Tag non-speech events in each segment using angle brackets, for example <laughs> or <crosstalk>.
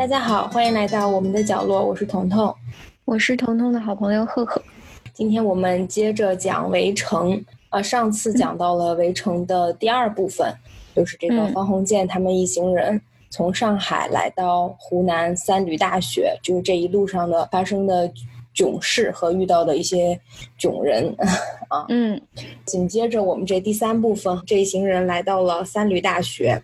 大家好，欢迎来到我们的角落，我是彤彤，我是彤彤的好朋友赫赫。今天我们接着讲《围城》，呃，上次讲到了《围城》的第二部分，就是这个方鸿渐他们一行人从上海来到湖南三闾大学，就是这一路上的发生的囧事和遇到的一些囧人 <laughs> 啊。嗯，紧接着我们这第三部分，这一行人来到了三闾大学。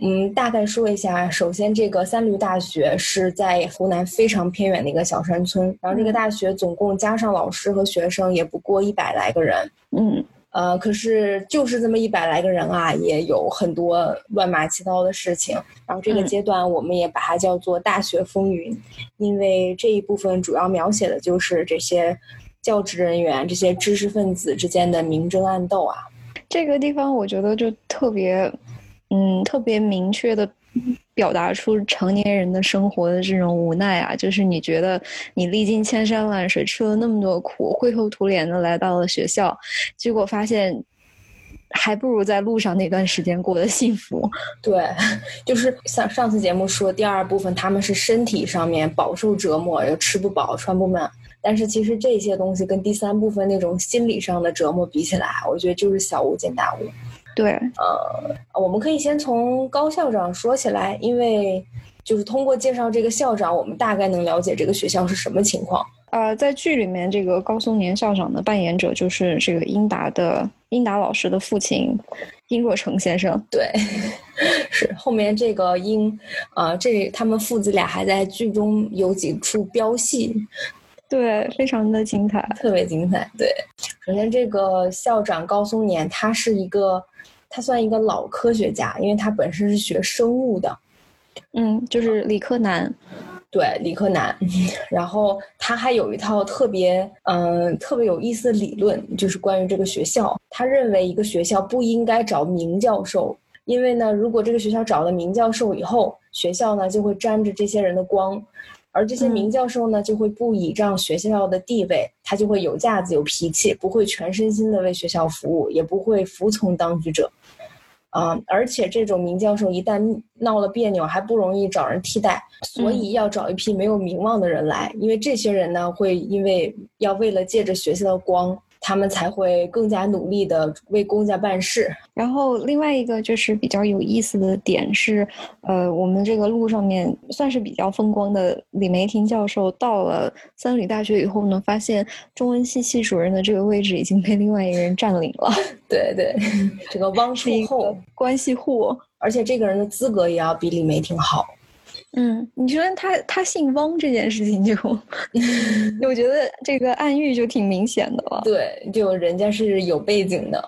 嗯，大概说一下。首先，这个三闾大学是在湖南非常偏远的一个小山村。然后，这个大学总共加上老师和学生也不过一百来个人。嗯，呃，可是就是这么一百来个人啊，也有很多乱码七糟的事情。然后，这个阶段我们也把它叫做“大学风云”，因为这一部分主要描写的就是这些教职人员、这些知识分子之间的明争暗斗啊。这个地方我觉得就特别。嗯，特别明确的表达出成年人的生活的这种无奈啊，就是你觉得你历尽千山万水，吃了那么多苦，灰头土脸的来到了学校，结果发现还不如在路上那段时间过得幸福。<laughs> 对，就是像上次节目说，第二部分他们是身体上面饱受折磨，又吃不饱穿不满，但是其实这些东西跟第三部分那种心理上的折磨比起来，我觉得就是小巫见大巫。对，呃，我们可以先从高校长说起来，因为就是通过介绍这个校长，我们大概能了解这个学校是什么情况。呃，在剧里面，这个高松年校长的扮演者就是这个英达的英达老师的父亲殷若成先生。对，<laughs> 是后面这个英，呃，这他们父子俩还在剧中有几处飙戏，对，非常的精彩，特别精彩。对，首先这个校长高松年，他是一个。他算一个老科学家，因为他本身是学生物的，嗯，就是理科男，对，理科男。<laughs> 然后他还有一套特别，嗯，特别有意思的理论，就是关于这个学校。他认为一个学校不应该找名教授，因为呢，如果这个学校找了名教授以后，学校呢就会沾着这些人的光。而这些名教授呢，就会不倚仗学校的地位，他就会有架子、有脾气，不会全身心的为学校服务，也不会服从当局者。啊，而且这种名教授一旦闹了别扭，还不容易找人替代，所以要找一批没有名望的人来，因为这些人呢，会因为要为了借着学校的光。他们才会更加努力的为公家办事。然后另外一个就是比较有意思的点是，呃，我们这个路上面算是比较风光的李梅婷教授到了三闾大学以后呢，发现中文系系主任的这个位置已经被另外一个人占领了。<laughs> 对对，<laughs> 这个汪树厚关系户，而且这个人的资格也要比李梅婷好。嗯，你说他他姓汪这件事情就，<laughs> 我觉得这个暗喻就挺明显的了。对，就人家是有背景的。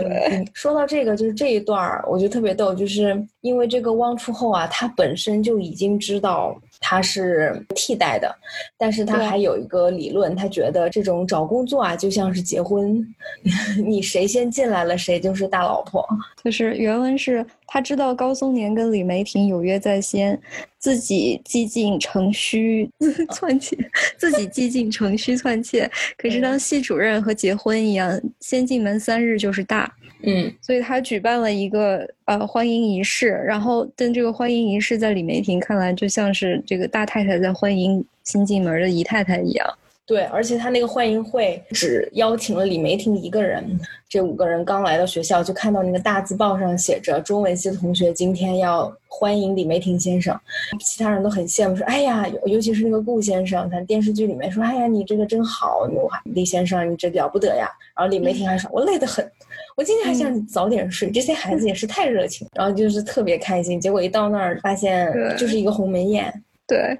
<laughs> 说到这个，就是这一段儿，我觉得特别逗，就是因为这个汪初后啊，他本身就已经知道。他是替代的，但是他还有一个理论，他觉得这种找工作啊，就像是结婚，<laughs> 你谁先进来了，谁就是大老婆。就是原文是他知道高松年跟李梅婷有约在先，自己激进成虚篡窃，自己激进成虚篡窃。可是当系主任和结婚一样，先进门三日就是大。嗯，所以他举办了一个呃欢迎仪式，然后但这个欢迎仪式在李梅婷看来就像是这个大太太在欢迎新进门的姨太太一样。对，而且他那个欢迎会只邀请了李梅婷一个人，这五个人刚来到学校就看到那个大字报上写着中文系的同学今天要欢迎李梅婷先生，其他人都很羡慕说，哎呀，尤其是那个顾先生，看电视剧里面说，哎呀，你这个真好，李先生你这了不得呀。然后李梅婷还说，我累得很。我今天还想早点睡，这些孩子也是太热情，然后就是特别开心。结果一到那儿，发现就是一个鸿门宴。对，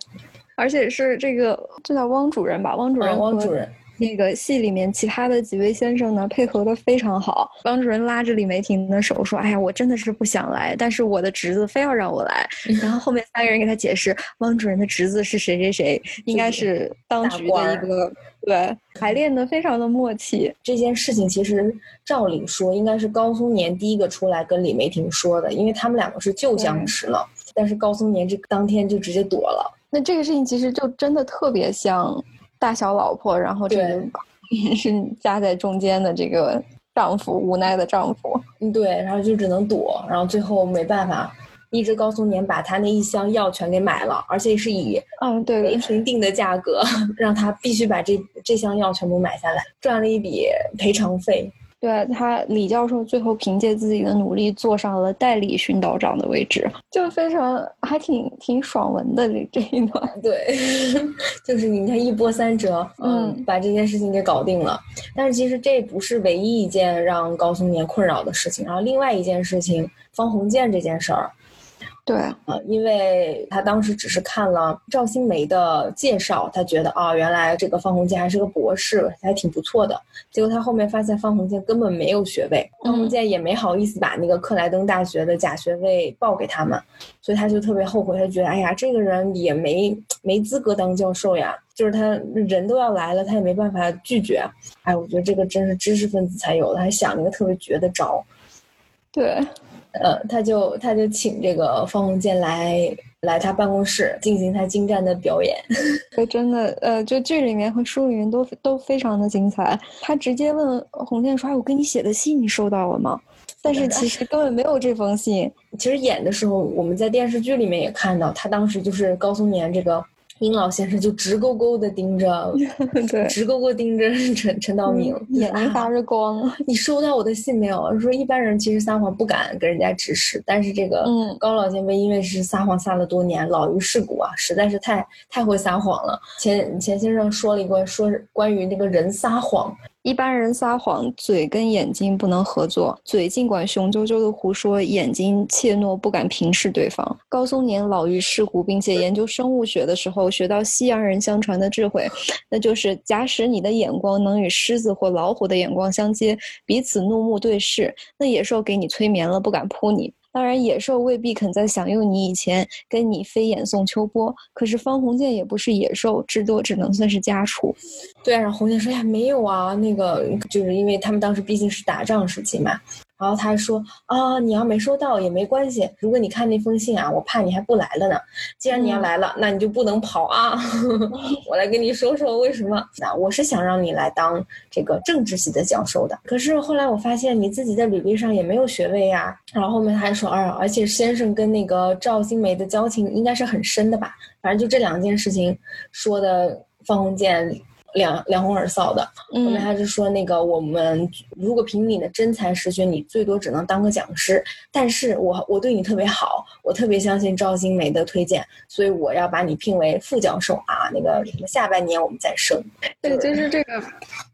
而且是这个，这叫汪主任吧？汪主任，汪主任。那个戏里面其他的几位先生呢，配合的非常好。汪主任拉着李梅婷的手说：“哎呀，我真的是不想来，但是我的侄子非要让我来。<laughs> ”然后后面三个人给他解释，汪主任的侄子是谁谁谁，应该是当局的一个。对，排练的非常的默契。这件事情其实照理说应该是高松年第一个出来跟李梅婷说的，因为他们两个是旧相识了。但是高松年这当天就直接躲了。那这个事情其实就真的特别像。大小老婆，然后这个 <laughs> 是夹在中间的这个丈夫，无奈的丈夫。嗯，对，然后就只能躲，然后最后没办法，一直高松年把他那一箱药全给买了，而且是以嗯对雷霆定的价格 <laughs> 让他必须把这这箱药全部买下来，赚了一笔赔偿费。对他，李教授最后凭借自己的努力坐上了代理训导长的位置，就非常还挺挺爽文的这这一段。对，<laughs> 就是你看一波三折，嗯，把这件事情给搞定了。但是其实这不是唯一一件让高松年困扰的事情，然后另外一件事情，方鸿渐这件事儿。对，呃，因为他当时只是看了赵新梅的介绍，他觉得啊，原来这个方鸿渐还是个博士，还挺不错的。结果他后面发现方鸿渐根本没有学位，方鸿渐也没好意思把那个克莱登大学的假学位报给他们，所以他就特别后悔，他觉得哎呀，这个人也没没资格当教授呀，就是他人都要来了，他也没办法拒绝。哎，我觉得这个真是知识分子才有的，还想了一个特别绝的招。对。呃，他就他就请这个方鸿渐来来他办公室进行他精湛的表演，<laughs> 真的，呃，就剧里面和书里面都都非常的精彩。他直接问鸿渐说：“哎，我给你写的信你收到了吗？”但是其实根本没有这封信。其实演的时候，我们在电视剧里面也看到，他当时就是高松年这个。殷老先生就直勾勾的盯着，<laughs> 对，直勾勾盯着陈陈道明，眼睛发着光。<laughs> 你收到我的信没有？说一般人其实撒谎不敢跟人家直视，但是这个高老前辈因为是撒谎撒了多年，老于世故啊，实在是太太会撒谎了。钱钱先生说了一个，说关于那个人撒谎。一般人撒谎，嘴跟眼睛不能合作，嘴尽管雄赳赳的胡说，眼睛怯懦不敢平视对方。高松年老于世故，并且研究生物学的时候，学到西洋人相传的智慧，那就是假使你的眼光能与狮子或老虎的眼光相接，彼此怒目对视，那野兽给你催眠了，不敢扑你。当然，野兽未必肯在享用你以前跟你飞檐送秋波。可是方鸿渐也不是野兽，至多只能算是家畜。对啊，然后鸿渐说呀，没有啊，那个就是因为他们当时毕竟是打仗时期嘛。然后他还说啊，你要没收到也没关系。如果你看那封信啊，我怕你还不来了呢。既然你要来了，那你就不能跑啊。<laughs> 我来跟你说说为什么。那我是想让你来当这个政治系的教授的。可是后来我发现你自己在履历上也没有学位呀。然后后面他还说，啊，而且先生跟那个赵新梅的交情应该是很深的吧。反正就这两件事情说的方鸿渐。两两红耳臊的，后面他就说那个我们如果凭你的真才实学，你最多只能当个讲师。但是我我对你特别好，我特别相信赵新梅的推荐，所以我要把你聘为副教授啊。那个什么下半年我们再升。对，就是这个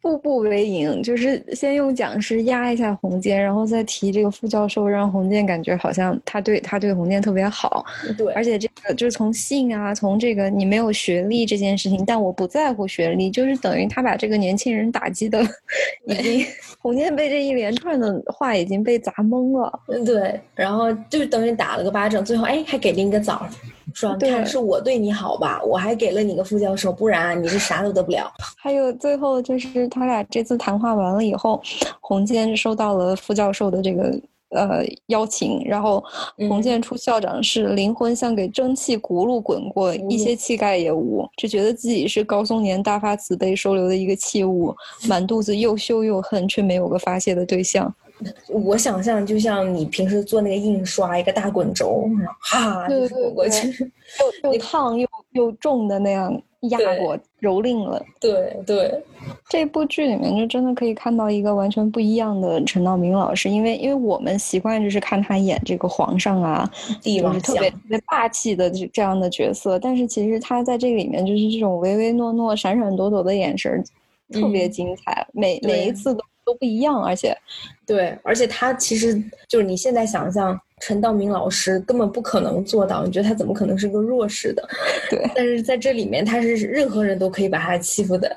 步步为营，就是先用讲师压一下洪建，然后再提这个副教授，让洪建感觉好像他对他对洪建特别好。对，而且这个就是从性啊，从这个你没有学历这件事情，但我不在乎学历，就。是等于他把这个年轻人打击的，<laughs> 已经洪建被这一连串的话已经被砸懵了。嗯，对，然后就等于打了个巴掌，最后哎还给了你个枣，说看是我对你好吧，我还给了你个副教授，不然你是啥都得不了。还有最后就是他俩这次谈话完了以后，洪建收到了副教授的这个。呃，邀请，然后洪建出校长是，灵魂像给蒸汽轱辘滚过，一些气概也无，只觉得自己是高松年大发慈悲收留的一个器物，满肚子又羞又恨，却没有个发泄的对象。我想象就像你平时做那个印刷，一个大滚轴，哈，就滚过去，又 <laughs> 又烫又又重的那样。压过蹂躏了，对对，这部剧里面就真的可以看到一个完全不一样的陈道明老师，因为因为我们习惯就是看他演这个皇上啊，帝王特别特别霸气的这这样的角色，但是其实他在这个里面就是这种唯唯诺诺、闪闪躲躲的眼神，特别精彩，每每一次都都不一样，而且，对，而且他其实就是你现在想象。陈道明老师根本不可能做到，你觉得他怎么可能是个弱势的？对，但是在这里面，他是任何人都可以把他欺负的。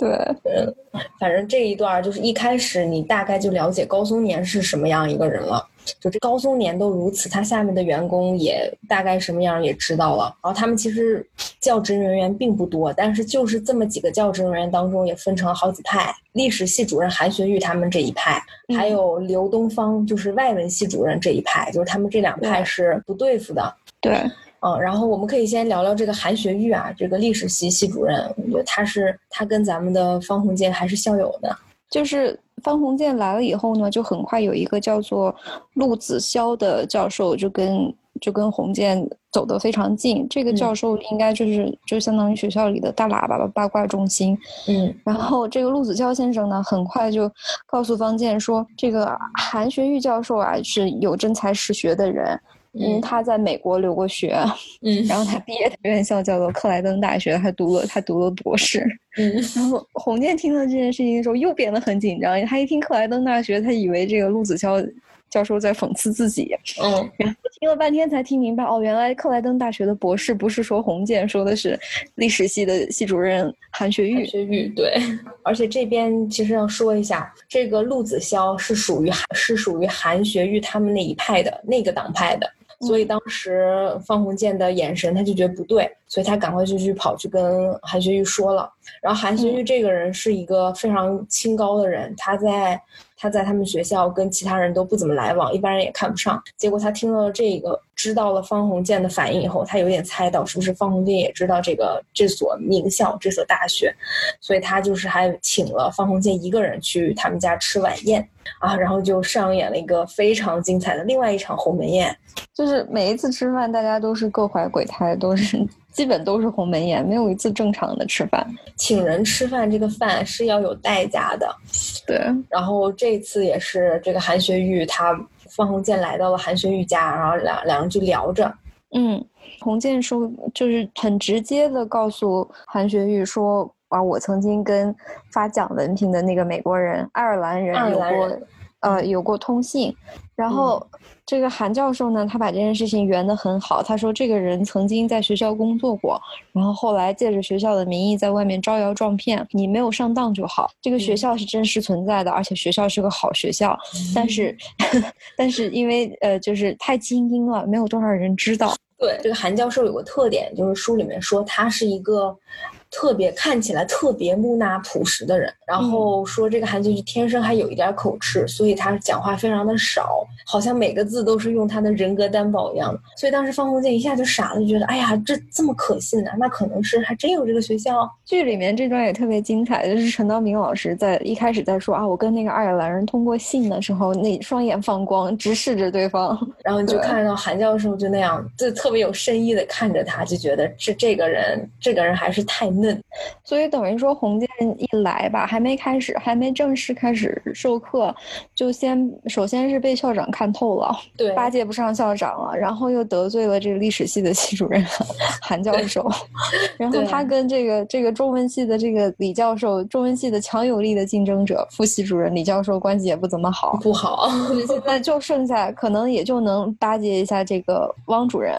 对，嗯，反正这一段就是一开始你大概就了解高松年是什么样一个人了。就这高松年都如此，他下面的员工也大概什么样也知道了。然后他们其实教职人员并不多，但是就是这么几个教职人员当中也分成了好几派。历史系主任韩学玉他们这一派，还有刘东方就是外文系主任这一派，就是他们这两派是不对付的。对，嗯，然后我们可以先聊聊这个韩学玉啊，这个历史系系主任，我觉得他是他跟咱们的方鸿渐还是校友呢，就是。方鸿渐来了以后呢，就很快有一个叫做陆子潇的教授就跟就跟鸿渐走得非常近。这个教授应该就是就相当于学校里的大喇叭吧，八卦中心。嗯，<laughs> 然后这个陆子潇先生呢，很快就告诉方健说，这个韩学玉教授啊是有真才实学的人。嗯，他在美国留过学，嗯，然后他毕业的院校叫做克莱登大学，他读了他读了博士，嗯，<laughs> 然后洪建听到这件事情的时候又变得很紧张，他一听克莱登大学，他以为这个陆子潇教授在讽刺自己，嗯，<laughs> 然后听了半天才听明白，哦，原来克莱登大学的博士不是说洪建，说的是历史系的系主任韩学玉，韩学玉对，而且这边其实要说一下，这个陆子潇是属于是属于韩学玉他们那一派的那个党派的。所以当时方鸿渐的眼神，他就觉得不对，所以他赶快就去跑去跟韩学玉说了。然后韩学玉这个人是一个非常清高的人，他在他在他们学校跟其他人都不怎么来往，一般人也看不上。结果他听到了这个，知道了方鸿渐的反应以后，他有点猜到是不是方鸿渐也知道这个这所名校这所大学，所以他就是还请了方鸿渐一个人去他们家吃晚宴啊，然后就上演了一个非常精彩的另外一场鸿门宴。就是每一次吃饭，大家都是各怀鬼胎，都是基本都是鸿门宴，没有一次正常的吃饭。请人吃饭，这个饭是要有代价的。对，然后这次也是这个韩学玉，他方鸿渐来到了韩学玉家，然后两两人就聊着。嗯，洪建说就是很直接的告诉韩学玉说啊，我曾经跟发奖文凭的那个美国人、爱尔兰人有过。呃，有过通信，然后这个韩教授呢，他把这件事情圆得很好。他说，这个人曾经在学校工作过，然后后来借着学校的名义在外面招摇撞骗，你没有上当就好。这个学校是真实存在的，而且学校是个好学校，<laughs> 但是，<laughs> 但是因为呃，就是太精英了，没有多少人知道。对，这个韩教授有个特点，就是书里面说他是一个。特别看起来特别木讷朴实的人，然后说这个韩剧玉天生还有一点口吃，所以他讲话非常的少，好像每个字都是用他的人格担保一样的。所以当时方鸿渐一下就傻了，就觉得哎呀，这这么可信呢？那可能是还真有这个学校。剧里面这段也特别精彩，就是陈道明老师在一开始在说啊，我跟那个爱尔兰人通过信的时候，那双眼放光，直视着对方，<laughs> 然后你就看到韩教授就那样，就特别有深意的看着他，就觉得这这个人，这个人还是太。嫩，所以等于说洪建一来吧，还没开始，还没正式开始授课，就先首先是被校长看透了，<laughs> 对，八届不上校长了，然后又得罪了这个历史系的系主任 <laughs> 韩教授，然 <laughs> 后他跟这个这个中文系的这个李教授，中文系的强有力的竞争者副系主任李教授关系也不怎么好，不好，现在就剩下可能也就能巴结一下这个汪主任。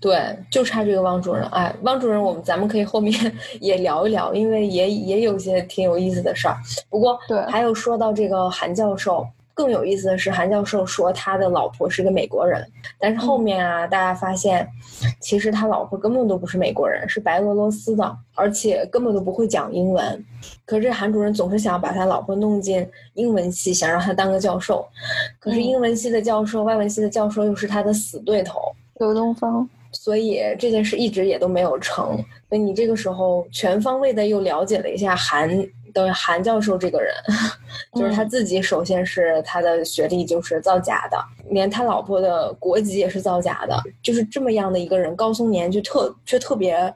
对，就差这个汪主任。哎，汪主任，我们咱们可以后面 <laughs> 也聊一聊，因为也也有些挺有意思的事儿。不过，对，还有说到这个韩教授，更有意思的是，韩教授说他的老婆是个美国人，但是后面啊，大家发现，其实他老婆根本都不是美国人，是白俄罗斯的，而且根本都不会讲英文。可是韩主任总是想把他老婆弄进英文系，想让他当个教授。可是英文系的教授、外文系的教授又是他的死对头，刘东方。所以这件事一直也都没有成。所以你这个时候全方位的又了解了一下韩等于韩教授这个人，<laughs> 就是他自己首先是他的学历就是造假的，连他老婆的国籍也是造假的，就是这么样的一个人，高松年就特却特别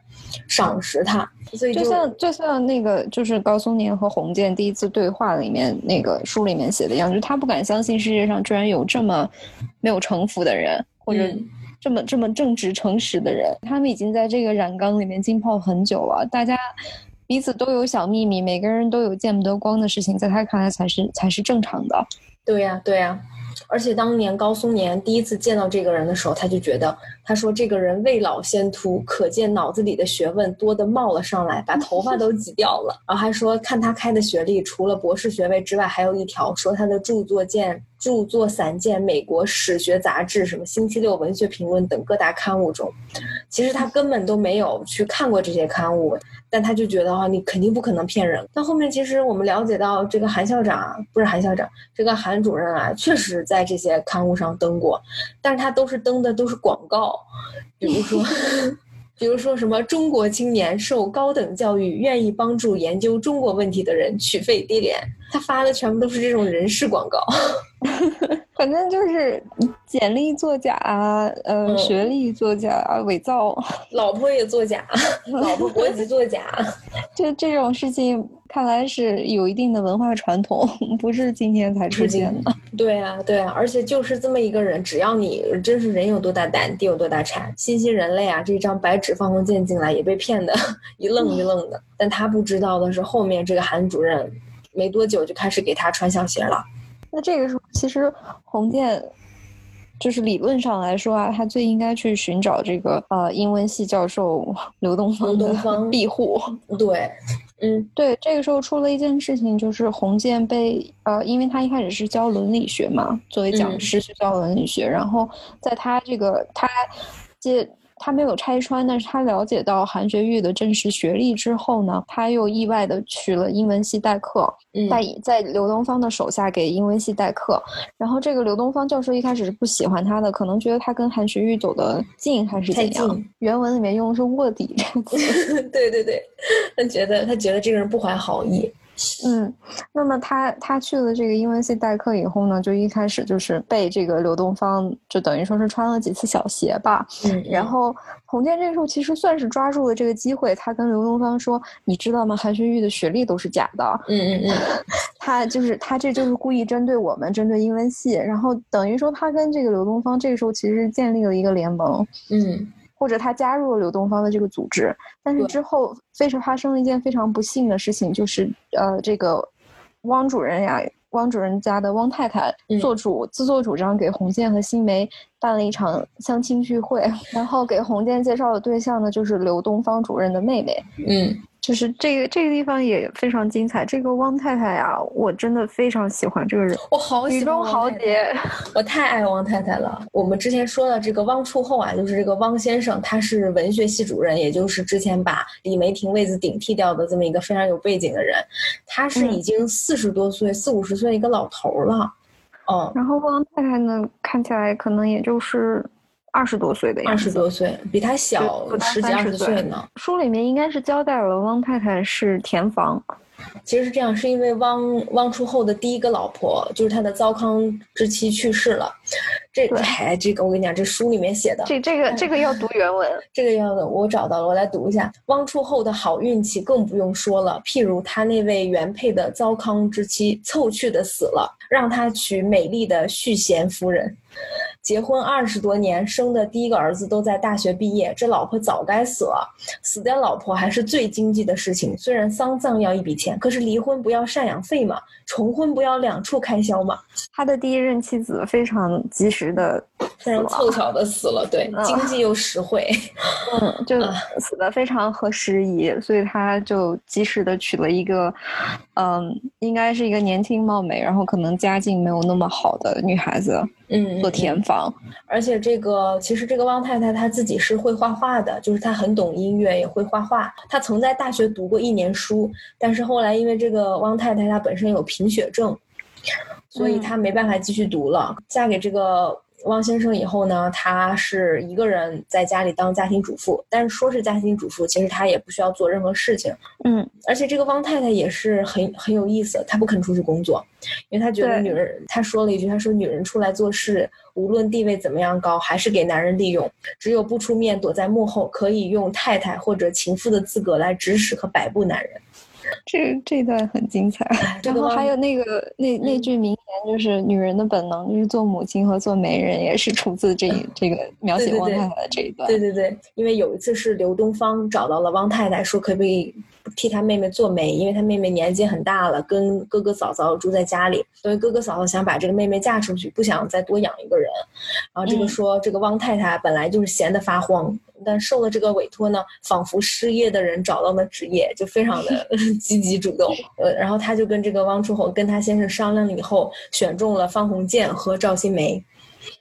赏识他。所以就像就像那个就是高松年和洪建第一次对话里面那个书里面写的一样，就是他不敢相信世界上居然有这么没有城府的人，或者。这么这么正直诚实的人，他们已经在这个染缸里面浸泡很久了。大家彼此都有小秘密，每个人都有见不得光的事情，在他看来才是才是正常的。对呀，对呀。而且当年高松年第一次见到这个人的时候，他就觉得，他说这个人未老先秃，可见脑子里的学问多得冒了上来，把头发都挤掉了。<laughs> 然后还说，看他开的学历，除了博士学位之外，还有一条，说他的著作见。著作散见美国史学杂志、什么星期六文学评论等各大刊物中，其实他根本都没有去看过这些刊物，但他就觉得啊，你肯定不可能骗人。但后面其实我们了解到，这个韩校长不是韩校长，这个韩主任啊，确实在这些刊物上登过，但是他都是登的都是广告，比如说。<laughs> 比如说什么中国青年受高等教育，愿意帮助研究中国问题的人取费低廉，他发的全部都是这种人事广告。<laughs> 反正就是简历作假，呃，学历作假，伪造，<laughs> 老婆也作假，老婆国籍作假，<laughs> 就这种事情，看来是有一定的文化传统，不是今天才出现的。对啊，对啊，而且就是这么一个人，只要你真是人有多大胆，地有多大产，新兴人类啊，这张白纸放封建进来也被骗的一愣一愣的。但他不知道的是，后面这个韩主任没多久就开始给他穿小鞋了。那这个时候，其实洪建就是理论上来说啊，他最应该去寻找这个呃英文系教授刘东方的庇护。<laughs> 对，嗯，对。这个时候出了一件事情，就是洪建被呃，因为他一开始是教伦理学嘛，作为讲师去教伦理学，然后在他这个他接。他没有拆穿，但是他了解到韩学玉的真实学历之后呢，他又意外的去了英文系代课，在在刘东方的手下给英文系代课。然后这个刘东方教授一开始是不喜欢他的，可能觉得他跟韩学玉走得近还是怎样。原文里面用的是卧底这个词。<laughs> 对对对，他觉得他觉得这个人不怀好意。嗯，那么他他去了这个英文系代课以后呢，就一开始就是被这个刘东方就等于说是穿了几次小鞋吧。嗯，然后洪建这时候其实算是抓住了这个机会，他跟刘东方说：“你知道吗？韩学玉的学历都是假的。”嗯嗯嗯，他就是他这就是故意针对我们，针对英文系，然后等于说他跟这个刘东方这个时候其实建立了一个联盟。嗯。或者他加入了刘东方的这个组织，但是之后非常发生了一件非常不幸的事情，就是呃，这个汪主任呀，汪主任家的汪太太做主自作主张给洪建和新梅办了一场相亲聚会，然后给洪建介绍的对象呢，就是刘东方主任的妹妹。嗯。就是这个这个地方也非常精彩。这个汪太太呀，我真的非常喜欢这个人，我好喜欢。豪杰，<laughs> 我太爱汪太太了。我们之前说的这个汪处后啊，就是这个汪先生，他是文学系主任，也就是之前把李梅婷位子顶替掉的这么一个非常有背景的人。他是已经四十多岁、四五十岁一个老头了。嗯。然后汪太太呢，看起来可能也就是。二十多岁的样子，二十多岁，比他小十几二十岁呢。书里面应该是交代了汪太太是田房。其实是这样，是因为汪汪初后的第一个老婆就是他的糟糠之妻去世了。这个，哎，这个我跟你讲，这书里面写的，这这个这个要读原文，这个要我找到了，我来读一下。汪处后的好运气更不用说了，譬如他那位原配的糟糠之妻凑趣的死了，让他娶美丽的续贤夫人。结婚二十多年，生的第一个儿子都在大学毕业，这老婆早该死了。死掉老婆还是最经济的事情，虽然丧葬要一笔钱，可是离婚不要赡养费嘛，重婚不要两处开销嘛。他的第一任妻子非常及时的，非常凑巧的死了，对，经济又实惠，<laughs> 嗯，就死的非常合时宜，所以他就及时的娶了一个，嗯，应该是一个年轻貌美，然后可能家境没有那么好的女孩子。嗯，做填房，而且这个其实这个汪太太她自己是会画画的，就是她很懂音乐，也会画画。她曾在大学读过一年书，但是后来因为这个汪太太她本身有贫血症，所以她没办法继续读了。嫁给这个。汪先生以后呢，她是一个人在家里当家庭主妇，但是说是家庭主妇，其实她也不需要做任何事情。嗯，而且这个汪太太也是很很有意思，她不肯出去工作，因为她觉得女人，她说了一句，她说女人出来做事，无论地位怎么样高，还是给男人利用，只有不出面，躲在幕后，可以用太太或者情妇的资格来指使和摆布男人。<laughs> 这这段很精彩，然后还有那个那那句名言，就是女人的本能就是做母亲和做媒人，也是出自这 <laughs> 这个描写汪太太的这一段。对对对，因为有一次是刘东方找到了汪太太，说可不可以替他妹妹做媒，因为他妹妹年纪很大了，跟哥哥嫂嫂住在家里，所以哥哥嫂嫂想把这个妹妹嫁出去，不想再多养一个人。然后这个说这个汪太太本来就是闲得发慌。但受了这个委托呢，仿佛失业的人找到了职业，就非常的 <laughs> <laughs> 积极主动。呃，然后他就跟这个汪初红跟他先生商量了以后，选中了方鸿渐和赵新梅。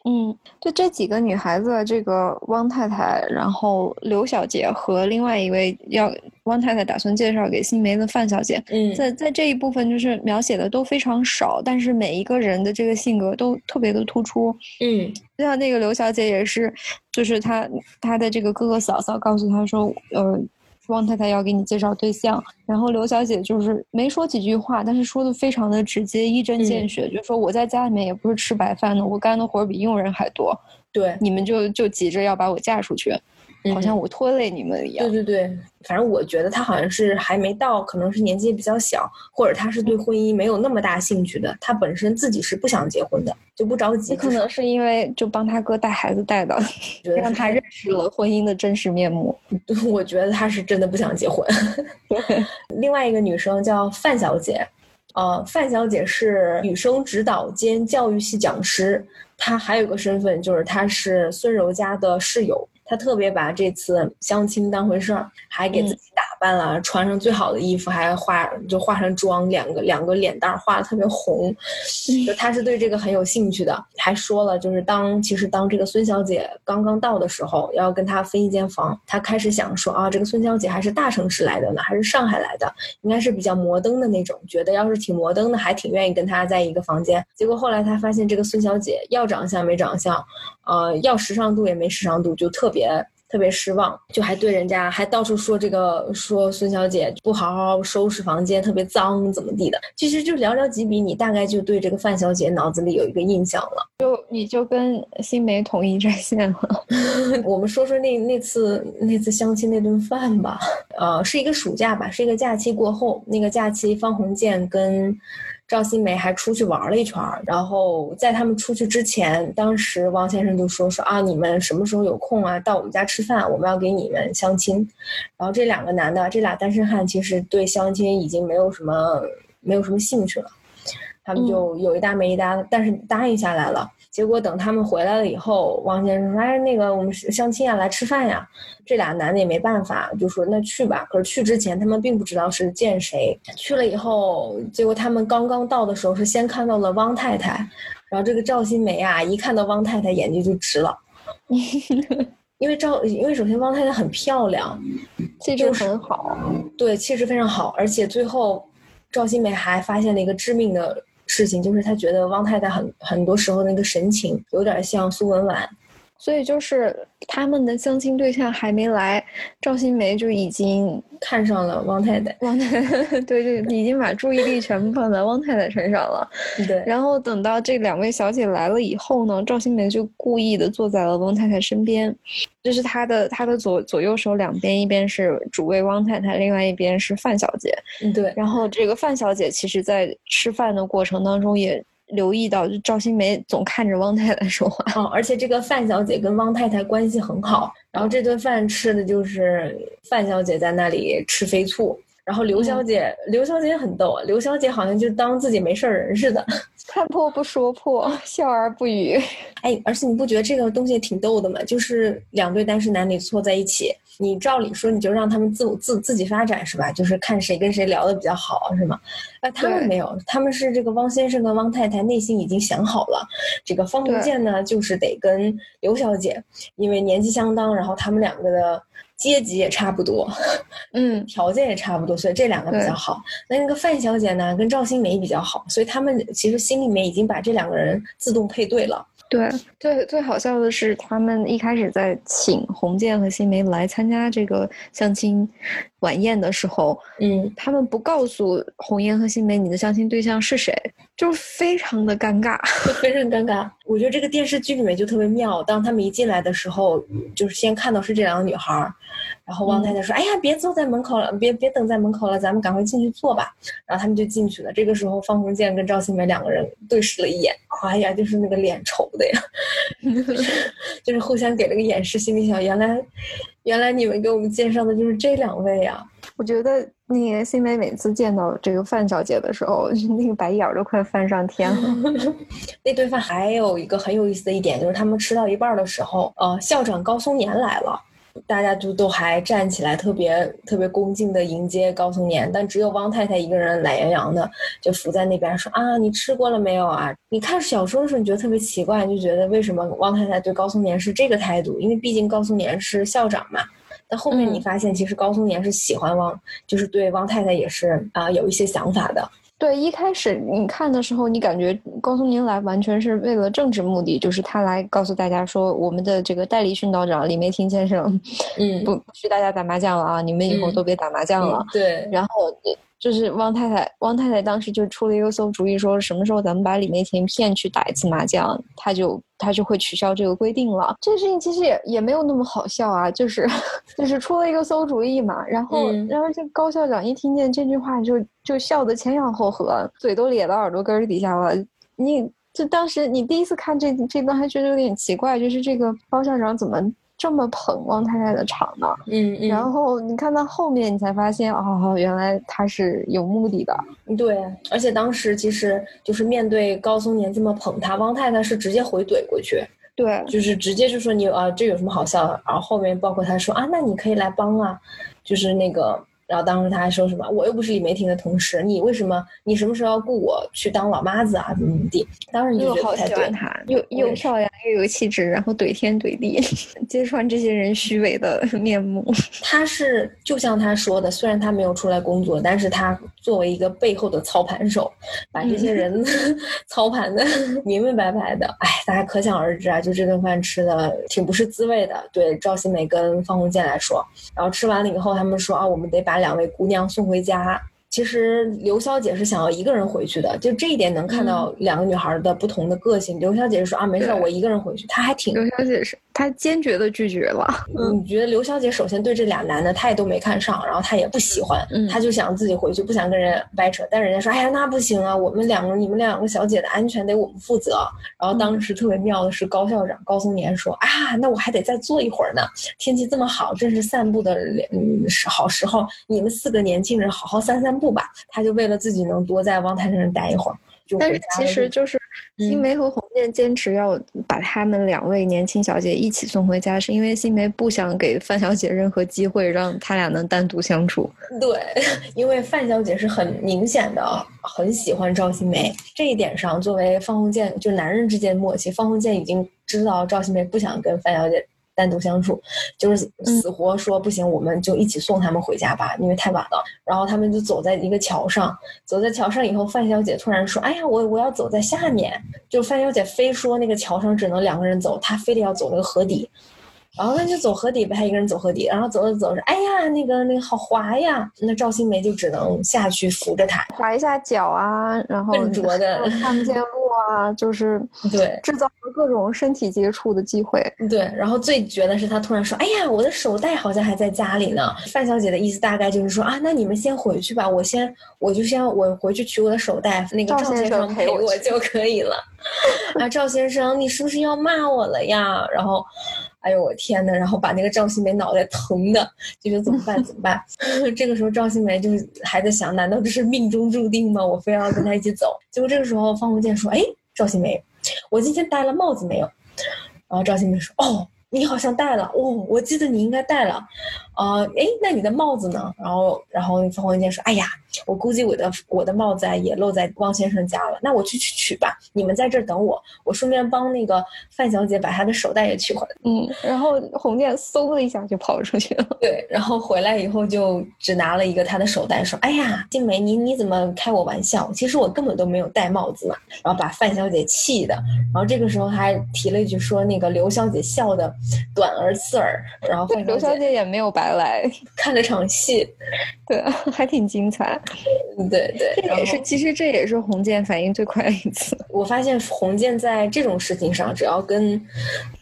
嗯，就这几个女孩子，这个汪太太，然后刘小姐和另外一位要汪太太打算介绍给新梅的范小姐。嗯，在在这一部分就是描写的都非常少，但是每一个人的这个性格都特别的突出。嗯，就像那个刘小姐也是，就是她她的这个哥哥嫂嫂告诉她说，呃。汪太太要给你介绍对象，然后刘小姐就是没说几句话，但是说的非常的直接，一针见血，就说我在家里面也不是吃白饭的，我干的活比佣人还多，对，你们就就急着要把我嫁出去。好像我拖累你们一样。对对对，反正我觉得他好像是还没到，可能是年纪比较小，或者他是对婚姻没有那么大兴趣的。他本身自己是不想结婚的，就不着急。可能是因为就帮他哥带孩子带的，让他认识了婚姻的真实面目。<laughs> 我觉得他是真的不想结婚。<laughs> 另外一个女生叫范小姐，呃，范小姐是女生指导兼教育系讲师，她还有个身份就是她是孙柔家的室友。他特别把这次相亲当回事儿，还给自己打扮了，穿上最好的衣服，还化就化上妆，两个两个脸蛋画的特别红，就他是对这个很有兴趣的。还说了，就是当其实当这个孙小姐刚刚到的时候，要跟他分一间房，他开始想说啊，这个孙小姐还是大城市来的呢，还是上海来的，应该是比较摩登的那种，觉得要是挺摩登的，还挺愿意跟他在一个房间。结果后来他发现，这个孙小姐要长相没长相。呃，要时尚度也没时尚度，就特别特别失望，就还对人家还到处说这个说孙小姐不好好收拾房间，特别脏怎么地的。其实就寥寥几笔，你大概就对这个范小姐脑子里有一个印象了。就你就跟新梅统一战线了。<laughs> 我们说说那那次那次相亲那顿饭吧。呃，是一个暑假吧，是一个假期过后，那个假期方鸿渐跟。赵新梅还出去玩了一圈，然后在他们出去之前，当时王先生就说说啊，你们什么时候有空啊，到我们家吃饭，我们要给你们相亲。然后这两个男的，这俩单身汉其实对相亲已经没有什么没有什么兴趣了，他们就有一搭没一搭，但是答应下来了。结果等他们回来了以后，王先生说：“哎，那个我们相亲啊，来吃饭呀。”这俩男的也没办法，就说：“那去吧。”可是去之前，他们并不知道是见谁。去了以后，结果他们刚刚到的时候，是先看到了汪太太。然后这个赵新梅啊，一看到汪太太，眼睛就直了，<laughs> 因为赵，因为首先汪太太很漂亮，气质很好，对，气质非常好，而且最后赵新梅还发现了一个致命的。事情就是他觉得汪太太很很多时候那个神情有点像苏文纨。所以就是他们的相亲对象还没来，赵新梅就已经看上了汪太太。汪太太对 <laughs> 对，已经把注意力全部放在汪太太身上了。<laughs> 对。然后等到这两位小姐来了以后呢，赵新梅就故意的坐在了汪太太身边，就是她的她的左左右手两边，一边是主位汪太太，另外一边是范小姐。嗯，对。然后这个范小姐其实在吃饭的过程当中也。留意到，就赵新梅总看着汪太太说话。哦，而且这个范小姐跟汪太太关系很好，然后这顿饭吃的就是范小姐在那里吃飞醋，然后刘小姐，刘小姐很逗，刘小姐好像就当自己没事人似的，看破不说破，<laughs> 笑而不语。哎，而且你不觉得这个东西挺逗的吗？就是两对单身男女凑在一起。你照理说你就让他们自自自己发展是吧？就是看谁跟谁聊的比较好是吗？哎，他们没有，他们是这个汪先生跟汪太太内心已经想好了，这个方鸿渐呢就是得跟刘小姐，因为年纪相当，然后他们两个的阶级也差不多，<laughs> 嗯，条件也差不多，所以这两个比较好。那那个范小姐呢跟赵新梅比较好，所以他们其实心里面已经把这两个人自动配对了。对，最最好笑的是，他们一开始在请洪建和新梅来参加这个相亲晚宴的时候，嗯，他们不告诉洪燕和新梅你的相亲对象是谁，就非常的尴尬，非常尴尬。我觉得这个电视剧里面就特别妙，当他们一进来的时候，就是先看到是这两个女孩。然后汪太太说：“哎呀，别坐在门口了，别别等在门口了，咱们赶快进去坐吧。”然后他们就进去了。这个时候，方鸿渐跟赵新梅两个人对视了一眼，哎呀，就是那个脸愁的呀，<laughs> 就是互相给了个眼神，心里想：原来，原来你们给我们介绍的就是这两位呀。我觉得那个新梅每次见到这个范小姐的时候，<laughs> 那个白眼儿都快翻上天了。<laughs> 那顿饭还有一个很有意思的一点，就是他们吃到一半的时候，呃，校长高松年来了。大家就都还站起来，特别特别恭敬的迎接高松年，但只有汪太太一个人懒洋洋的就伏在那边说啊，你吃过了没有啊？你看小说的时候，你觉得特别奇怪，就觉得为什么汪太太对高松年是这个态度？因为毕竟高松年是校长嘛。但后面你发现，其实高松年是喜欢汪，就是对汪太太也是啊有一些想法的。对，一开始你看的时候，你感觉高松年来完全是为了政治目的，就是他来告诉大家说，我们的这个代理训导长李梅婷先生，嗯，不不许大家打麻将了啊，你们以后都别打麻将了。对，然后。就是汪太太，汪太太当时就出了一个馊主意，说什么时候咱们把李梅婷骗去打一次麻将，他就他就会取消这个规定了。这个事情其实也也没有那么好笑啊，就是 <laughs> 就是出了一个馊主意嘛。然后然后这高校长一听见这句话，就就笑得前仰后合，嘴都咧到耳朵根儿底下了。你就当时你第一次看这这段还觉得有点奇怪，就是这个高校长怎么？这么捧汪太太的场呢？嗯嗯，然后你看到后面，你才发现哦，原来他是有目的的。对，而且当时其实就是面对高松年这么捧他，汪太太是直接回怼过去，对，就是直接就说你啊，这有什么好笑的？然后后面包括他说啊，那你可以来帮啊，就是那个。然后当时他还说什么，我又不是李梅婷的同事，你为什么你什么时候要雇我去当老妈子啊？怎么怎么地？当时你就觉得好喜欢他，又又漂亮又有气质，然后怼天怼地，<laughs> 揭穿这些人虚伪的 <laughs> 面目。他是就像他说的，虽然他没有出来工作，但是他作为一个背后的操盘手，把这些人 <laughs> 操盘的明明白白的。哎，大家可想而知啊，就这顿饭吃的挺不是滋味的。对赵新梅跟方鸿渐来说，然后吃完了以后，他们说啊，我们得把。两位姑娘送回家。其实刘小姐是想要一个人回去的，就这一点能看到两个女孩的不同的个性。刘小姐是说啊，没事，我一个人回去。她还挺刘小姐是她坚决的拒绝了。<laughs> 你觉得刘小姐首先对这俩男的她也都没看上，然后她也不喜欢，她就想自己回去，不想跟人掰扯。但人家说，哎呀，那不行啊，我们两个你们两个小姐的安全得我们负责。然后当时特别妙的是高校长高松年说啊，那我还得再坐一会儿呢。天气这么好，正是散步的嗯好时候，你们四个年轻人好好散散步吧。他就为了自己能多在汪太太那待一会儿，就但是其实就是新梅和红渐坚持要把他们两位年轻小姐一起送回家，是因为新梅不想给范小姐任何机会让他俩能单独相处。对，<laughs> 因为范小姐是很明显的很喜欢赵新梅，这一点上作为方鸿渐就男人之间的默契，方鸿渐已经知道赵新梅不想跟范小姐。单独相处，就是死活说不行，我们就一起送他们回家吧，因为太晚了。然后他们就走在一个桥上，走在桥上以后，范小姐突然说：“哎呀，我我要走在下面。”就范小姐非说那个桥上只能两个人走，她非得要走那个河底。然后那就走河底呗，他一个人走河底，然后走着走着，哎呀，那个那个好滑呀！那赵新梅就只能下去扶着他，滑一下脚啊，然后笨拙的看不见路啊，就是 <laughs> 对，制造了各种身体接触的机会。对，然后最绝的是他突然说：“哎呀，我的手袋好像还在家里呢。”范小姐的意思大概就是说啊，那你们先回去吧，我先我就先我回去取我的手袋，那个赵先生陪我就可以了。<laughs> 啊，赵先生，你是不是要骂我了呀？然后。哎呦我天呐，然后把那个赵新梅脑袋疼的，就说怎么办怎么办？<laughs> 这个时候赵新梅就是还在想，难道这是命中注定吗？我非要跟他一起走。结果这个时候方鸿渐说：“哎，赵新梅，我今天戴了帽子没有？”然后赵新梅说：“哦。”你好像戴了哦，我记得你应该戴了，啊，哎，那你的帽子呢？然后，然后方鸿渐说：“哎呀，我估计我的我的帽子啊也漏在汪先生家了，那我去去取吧。你们在这儿等我，我顺便帮那个范小姐把她的手袋也取回来。”嗯，然后鸿渐嗖的一下就跑出去了。<laughs> 对，然后回来以后就只拿了一个他的手袋，说：“哎呀，静梅，你你怎么开我玩笑？其实我根本都没有戴帽子嘛。”然后把范小姐气的，然后这个时候还提了一句说：“那个刘小姐笑的。”短而刺耳，然后 <laughs> 刘小姐也没有白来，看了场戏，<laughs> 对，<laughs> 还挺精彩。对对，这也是其实这也是洪建反应最快的一次。<laughs> 我发现洪建在这种事情上，只要跟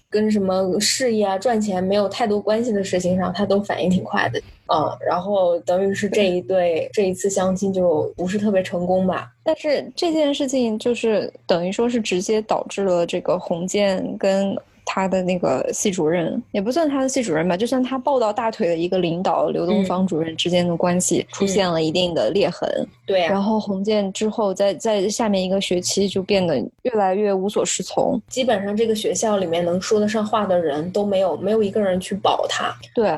跟什么事业啊、赚钱没有太多关系的事情上，他都反应挺快的。嗯，然后等于是这一对这一次相亲就不是特别成功吧。但是这件事情就是等于说是直接导致了这个洪建跟。他的那个系主任也不算他的系主任吧，就算他抱到大腿的一个领导刘东方主任之间的关系出现了一定的裂痕。对，然后洪建之后在在下面一个学期就变得越来越无所适从，基本上这个学校里面能说得上话的人都没有，没有一个人去保他。对，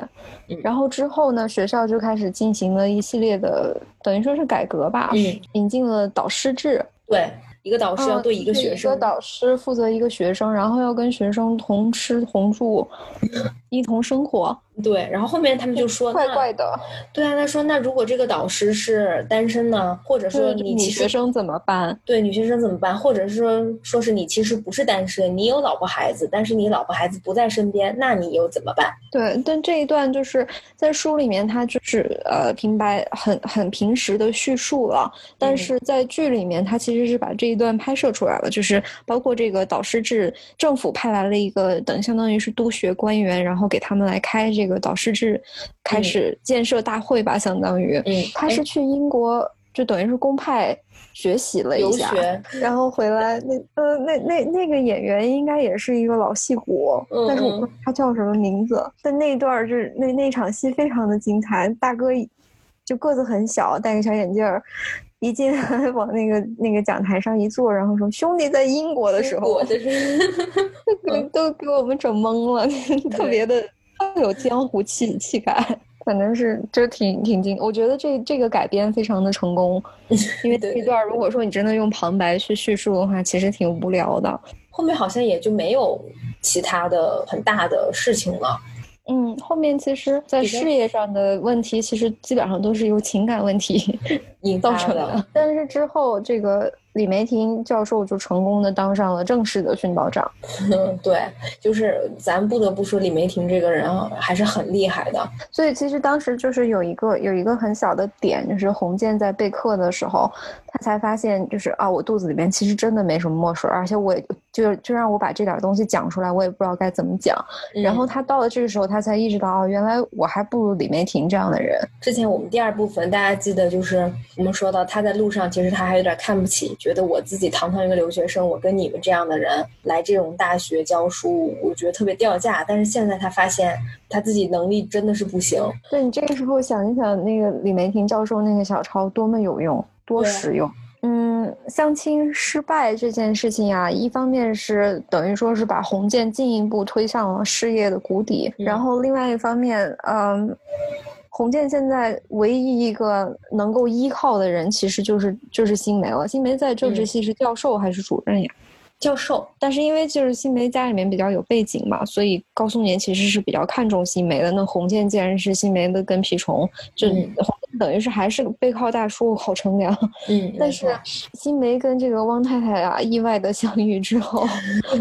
然后之后呢，学校就开始进行了一系列的等于说是改革吧，嗯，引进了导师制。对。一个导师要对一个学生，一个导师负责一个学生，然后要跟学生同吃同住，一同生活。对，然后后面他们就说怪怪的。对啊，他说那如果这个导师是单身呢，或者说你女学生怎么办？对，女学生怎么办？或者是说说是你其实不是单身，你有老婆孩子，但是你老婆孩子不在身边，那你又怎么办？对，但这一段就是在书里面，他就是呃平白很很平实的叙述了，但是在剧里面，他其实是把这一段拍摄出来了，就是包括这个导师制，政府派来了一个等相当于是督学官员，然后给他们来开这个导师制，开始建设大会吧，相当于，嗯，他是去英国，就等于是公派学习了一下，然后回来，那呃那那那个演员应该也是一个老戏骨，但是我不知道他叫什么名字，但那段就是那那场戏非常的精彩，大哥就个子很小，戴个小眼镜儿。一进来 <laughs> 往那个那个讲台上一坐，然后说：“兄弟在英国的时候，<laughs> <laughs> 都给我们整懵了，特别的有江湖气气概，<laughs> 反正是就挺挺精。我觉得这这个改编非常的成功，<laughs> 因为这一段如果说你真的用旁白去叙述的话，其实挺无聊的。后面好像也就没有其他的很大的事情了。”嗯，后面其实，在事业上的问题，其实基本上都是由情感问题 <laughs> 引造成的。但是之后，这个李梅婷教授就成功的当上了正式的训导长。<laughs> 对，就是咱不得不说，李梅婷这个人还是很厉害的。所以，其实当时就是有一个有一个很小的点，就是洪建在备课的时候，他才发现，就是啊，我肚子里面其实真的没什么墨水，而且我也就就让我把这点东西讲出来，我也不知道该怎么讲。然后他到了这个时候。他才意识到哦，原来我还不如李梅婷这样的人。之前我们第二部分大家记得，就是我们说到他在路上，其实他还有点看不起，觉得我自己堂堂一个留学生，我跟你们这样的人来这种大学教书，我觉得特别掉价。但是现在他发现他自己能力真的是不行。对你这个时候想一想，那个李梅婷教授那个小抄多么有用，多实用。嗯，相亲失败这件事情啊，一方面是等于说是把洪建进一步推向了事业的谷底，然后另外一方面，嗯，洪建现在唯一一个能够依靠的人，其实就是就是新梅了。新梅在政治系是教授还是主任呀？教授，但是因为就是新梅家里面比较有背景嘛，所以高松年其实是比较看重新梅的。那洪建既然是新梅的跟屁虫，就等于是还是背靠大树好乘凉。嗯，但是新梅跟这个汪太太啊意外的相遇之后，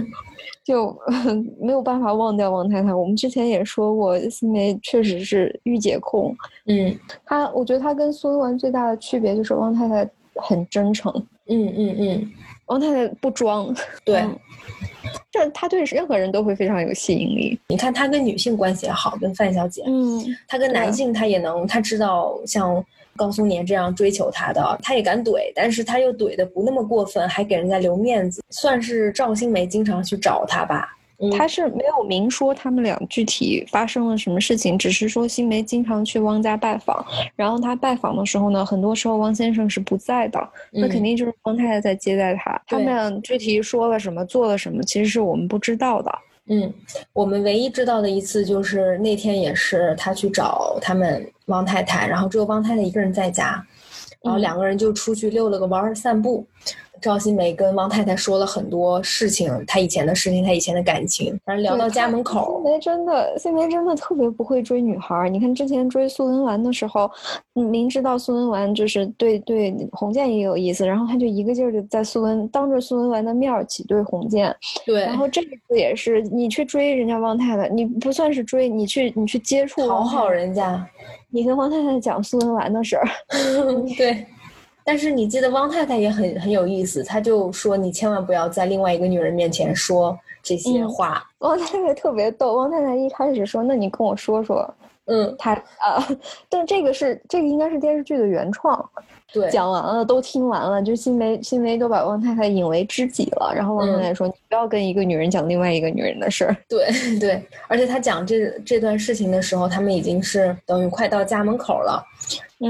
<laughs> 就 <laughs> 没有办法忘掉王太太。我们之前也说过，新梅确实是御姐控。嗯，她我觉得她跟苏文纨最大的区别就是王太太很真诚。嗯嗯嗯。王太太不装，对，<laughs> 这他对任何人都会非常有吸引力。你看他跟女性关系也好，跟范小姐，嗯，他跟男性他也能，他知道像高松年这样追求他的，他也敢怼，但是他又怼的不那么过分，还给人家留面子，算是赵新梅经常去找他吧。他是没有明说他们俩具体发生了什么事情，只是说新梅经常去汪家拜访，然后他拜访的时候呢，很多时候汪先生是不在的，那肯定就是汪太太在接待他。他们俩具体说了什么，做了什么，其实是我们不知道的。嗯，我们唯一知道的一次就是那天也是他去找他们汪太太，然后只有汪太太一个人在家，然后两个人就出去溜了个弯儿散步。赵新梅跟汪太太说了很多事情，她以前的事情，她以前的感情。反正聊到家门口，新梅真的，新梅真的特别不会追女孩。你看之前追苏文纨的时候，明知道苏文纨就是对对洪建也有意思，然后他就一个劲儿的在苏文当着苏文纨的面儿挤兑洪建。对，然后这一次也是，你去追人家汪太太，你不算是追，你去你去接触讨好人家，你跟汪太太讲苏文纨的事儿，<laughs> 对。但是你记得汪太太也很很有意思，她就说你千万不要在另外一个女人面前说这些话。汪太太特别逗，汪太太一开始说：“那你跟我说说。”嗯，她啊，但这个是这个应该是电视剧的原创。对，讲完了都听完了，就新梅新梅都把汪太太引为知己了。然后汪太太说：“你不要跟一个女人讲另外一个女人的事儿。”对 <laughs> 对，而且他讲这这段事情的时候，他们已经是等于快到家门口了。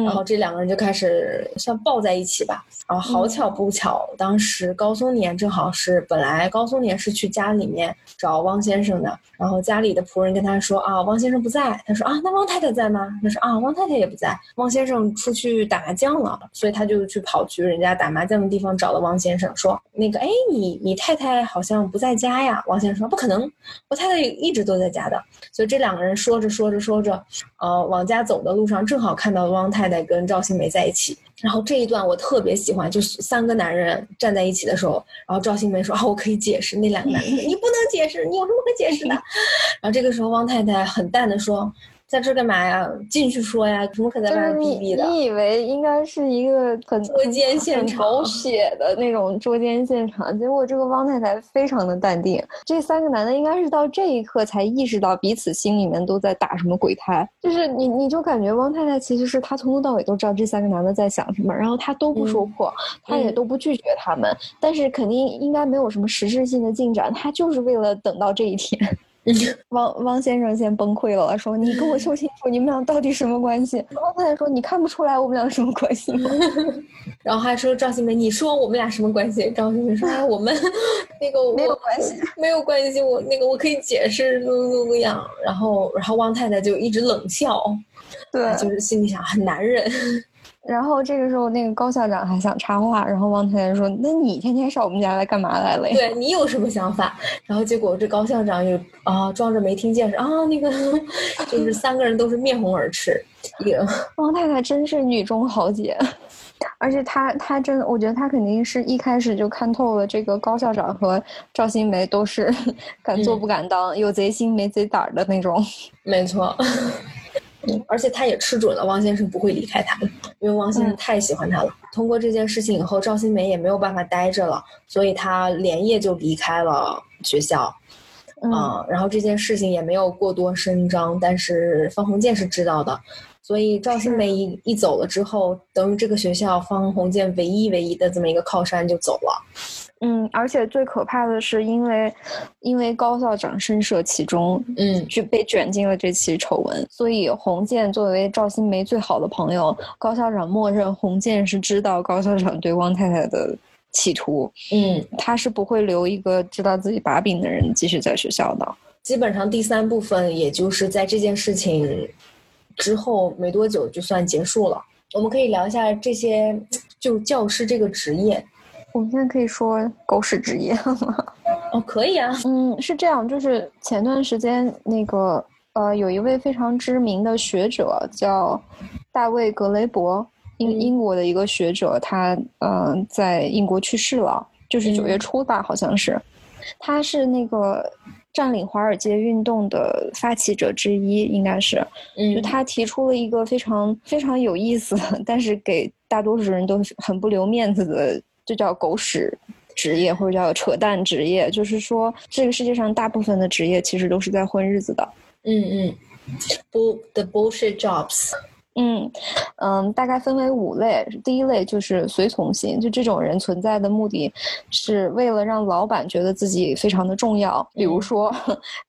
然后这两个人就开始像抱在一起吧。然后好巧不巧，当时高松年正好是本来高松年是去家里面找汪先生的，然后家里的仆人跟他说啊，汪先生不在。他说啊，那汪太太在吗？他说啊，汪太太也不在，汪先生出去打麻将了。所以他就去跑去人家打麻将的地方找了汪先生，说那个哎，你你太太好像不在家呀？汪先生说不可能，我太太一直都在家的。所以这两个人说着说着说着，呃，往家走的路上正好看到汪太太太跟赵新梅在一起。然后这一段我特别喜欢，就是三个男人站在一起的时候，然后赵新梅说啊，我可以解释。那两个男人 <laughs> 你不能解释，你有什么可解释的？<laughs> 然后这个时候汪太太很淡的说。在这干嘛呀？进去说呀，怎么可能在外逼逼的？你以为应该是一个很捉奸现场、狗血的那种捉奸现场，结果这个汪太太非常的淡定。这三个男的应该是到这一刻才意识到彼此心里面都在打什么鬼胎，就是你你就感觉汪太太其实是她从头到尾都知道这三个男的在想什么，然后她都不说破，他也都不拒绝他们，但是肯定应该没有什么实质性的进展，她就是为了等到这一天。<laughs> 汪汪先生先崩溃了，说：“你跟我说清楚，你们俩到底什么关系？”汪太太说：“你看不出来我们俩什么关系吗？<laughs> ”然后还说赵新梅：“你说我们俩什么关系？”赵新梅说：“哎，我们 <laughs> 那个没有关系，没有关系。我那个我可以解释，怎么怎么样。”然后，然后汪太太就一直冷笑，对，就是心里想很难忍。然后这个时候，那个高校长还想插话，然后王太太说：“那你天天上我们家来干嘛来了呀？对你有什么想法？”然后结果这高校长又啊装着没听见，说：“啊，那个 <laughs> 就是三个人都是面红耳赤。” <laughs> 王太太真是女中豪杰，而且她她真，我觉得她肯定是一开始就看透了这个高校长和赵新梅都是 <laughs> 敢做不敢当，有贼心没贼胆的那种。没错。而且他也吃准了汪先生不会离开他，因为汪先生太喜欢他了。通过这件事情以后，赵新梅也没有办法待着了，所以他连夜就离开了学校。嗯，然后这件事情也没有过多声张，但是方鸿渐是知道的，所以赵新梅一一走了之后，等于这个学校方鸿渐唯一唯一的这么一个靠山就走了。嗯，而且最可怕的是，因为因为高校长深涉其中，嗯，就被卷进了这起丑闻，所以洪建作为赵新梅最好的朋友，高校长默认洪建是知道高校长对汪太太的企图，嗯，他是不会留一个知道自己把柄的人继续在学校的。基本上第三部分，也就是在这件事情之后没多久就算结束了。我们可以聊一下这些，就教师这个职业。我们现在可以说狗屎职业吗？哦，可以啊。嗯，是这样，就是前段时间那个呃，有一位非常知名的学者叫大卫·格雷伯，英英国的一个学者，他嗯在英国去世了，就是九月初吧，好像是。他是那个占领华尔街运动的发起者之一，应该是。嗯。就他提出了一个非常非常有意思，但是给大多数人都很不留面子的。就叫狗屎职业，或者叫扯淡职业，就是说这个世界上大部分的职业其实都是在混日子的。嗯嗯，bull the bullshit jobs。嗯嗯，大概分为五类。第一类就是随从型，就这种人存在的目的是为了让老板觉得自己非常的重要，比如说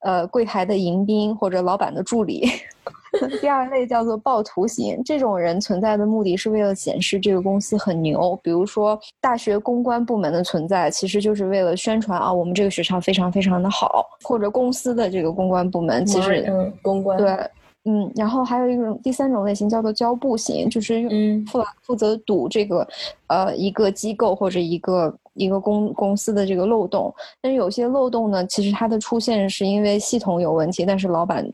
呃柜台的迎宾或者老板的助理。<laughs> 第二类叫做暴徒型，这种人存在的目的是为了显示这个公司很牛。比如说，大学公关部门的存在，其实就是为了宣传啊，我们这个学校非常非常的好。或者公司的这个公关部门，其实嗯，公关对，嗯，然后还有一种第三种类型叫做交布型，就是负负责堵这个呃一个机构或者一个一个公公司的这个漏洞。但是有些漏洞呢，其实它的出现是因为系统有问题，但是老板。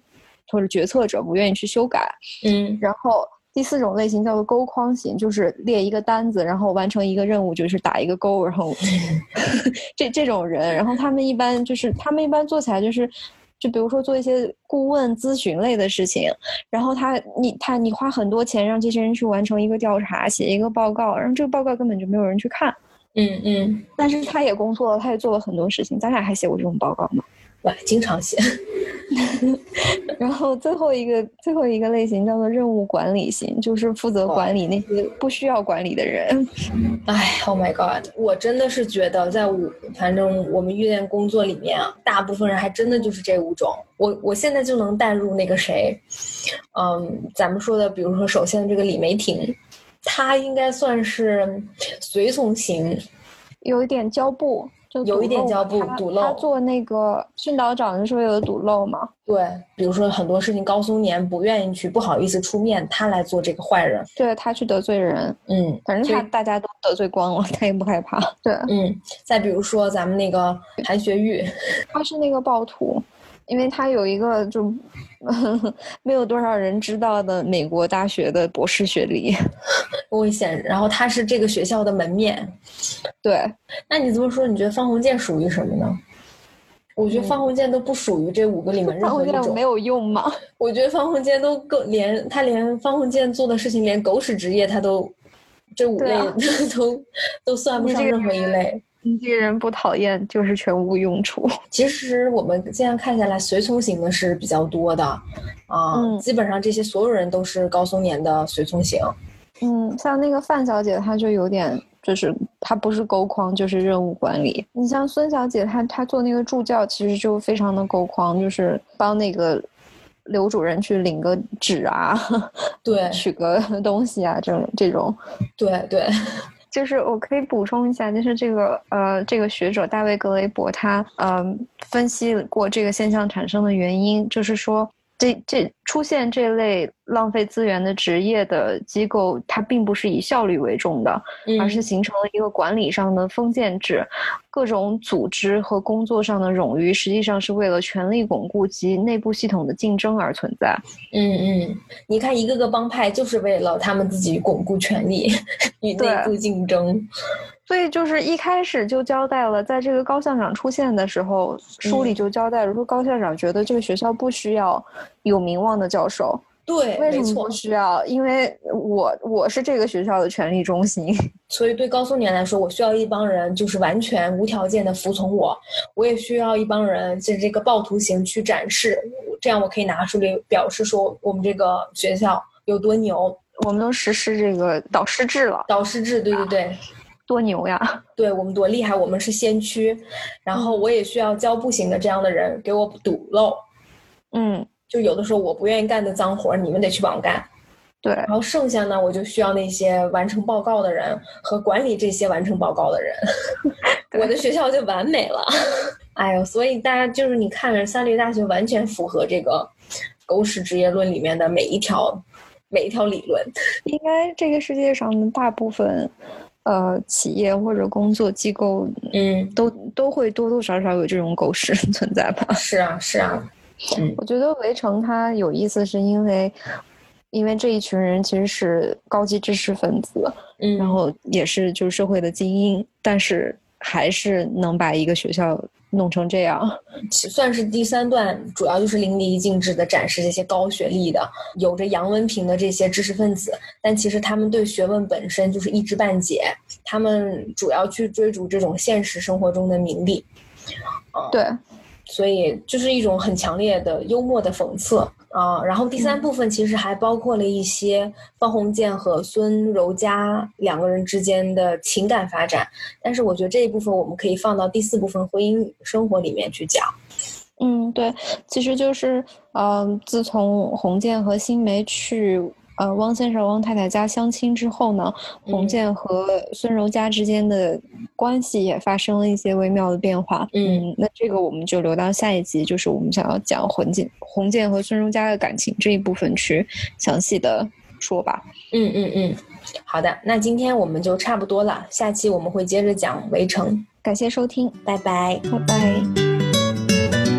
或者决策者不愿意去修改，嗯，然后第四种类型叫做勾框型，就是列一个单子，然后完成一个任务，就是打一个勾，然后 <laughs> 这这种人，然后他们一般就是他们一般做起来就是，就比如说做一些顾问咨询类的事情，然后他你他你花很多钱让这些人去完成一个调查，写一个报告，然后这个报告根本就没有人去看，嗯嗯，但是他也工作了，他也做了很多事情，咱俩还写过这种报告吗？哇，经常写。<laughs> 然后最后一个最后一个类型叫做任务管理型，就是负责管理那些不需要管理的人。哎，Oh my God！我真的是觉得，在我反正我们遇见工作里面啊，大部分人还真的就是这五种。我我现在就能带入那个谁，嗯，咱们说的，比如说首先这个李梅婷，她应该算是随从型，有一点胶布。就有一点叫不堵漏。他做那个训导长就是为了堵漏嘛？对，比如说很多事情高松年不愿意去，不好意思出面，他来做这个坏人。对他去得罪人，嗯，反正他大家都得罪光了，他也不害怕。对，嗯，再比如说咱们那个韩学玉，他是那个暴徒，<laughs> 因为他有一个就没有多少人知道的美国大学的博士学历，危险。然后他是这个学校的门面。对，那你这么说，你觉得方鸿渐属于什么呢？我觉得方鸿渐都不属于这五个里面任何一种。没有用吗？<laughs> 我觉得方鸿渐都够连他连方鸿渐做的事情，连狗屎职业他都这五类 <laughs> 都都算不上任何一类。你这个人不讨厌，就是全无用处。<laughs> 其实我们现在看下来，随从型的是比较多的啊，基本上这些所有人都是高松年的随从型。嗯，像那个范小姐，她就有点。就是她不是勾框，就是任务管理。你像孙小姐，她她做那个助教，其实就非常的勾框，就是帮那个刘主任去领个纸啊，<laughs> 对，取个东西啊，这种这种。对对，就是我可以补充一下，就是这个呃，这个学者大卫格雷伯他嗯分析过这个现象产生的原因，就是说。这这出现这类浪费资源的职业的机构，它并不是以效率为重的，而是形成了一个管理上的封建制，各种组织和工作上的冗余，实际上是为了权力巩固及内部系统的竞争而存在。嗯嗯，你看一个个帮派就是为了他们自己巩固权力 <laughs> 与内部竞争。所以就是一开始就交代了，在这个高校长出现的时候，书里就交代了，说高校长觉得这个学校不需要有名望的教授。对，为什么不需要？因为我我是这个学校的权力中心。<laughs> 所以对高松年来说，我需要一帮人就是完全无条件的服从我，我也需要一帮人在这个暴徒型去展示，这样我可以拿出来表示说我们这个学校有多牛，我们都实施这个导师制了。导师制，对对对。多牛呀！<laughs> 对我们多厉害，我们是先驱。然后我也需要教不行的这样的人给我堵漏。嗯，就有的时候我不愿意干的脏活，你们得去帮我干。对，然后剩下呢，我就需要那些完成报告的人和管理这些完成报告的人，<laughs> 我的学校就完美了。<laughs> 哎呦，所以大家就是你看着，三流大学完全符合这个狗屎职业论里面的每一条每一条理论。应该这个世界上的大部分。呃，企业或者工作机构，嗯，都都会多多少少有这种狗屎存在吧？是啊，是啊。嗯，我觉得围城它有意思，是因为，因为这一群人其实是高级知识分子，嗯，然后也是就是社会的精英，但是还是能把一个学校。弄成这样，<laughs> 算是第三段，主要就是淋漓尽致的展示这些高学历的、有着洋文凭的这些知识分子，但其实他们对学问本身就是一知半解，他们主要去追逐这种现实生活中的名利，对，所以就是一种很强烈的幽默的讽刺。啊，然后第三部分其实还包括了一些方鸿渐和孙柔嘉两个人之间的情感发展，但是我觉得这一部分我们可以放到第四部分婚姻生活里面去讲。嗯，对，其实就是，嗯，自从鸿渐和新梅去。呃，汪先生、汪太太家相亲之后呢，洪建和孙柔嘉之间的关系也发生了一些微妙的变化。嗯，那这个我们就留到下一集，就是我们想要讲洪建、洪建和孙柔嘉的感情这一部分去详细的说吧。嗯嗯嗯，好的，那今天我们就差不多了，下期我们会接着讲围城。感谢收听，拜拜，拜拜。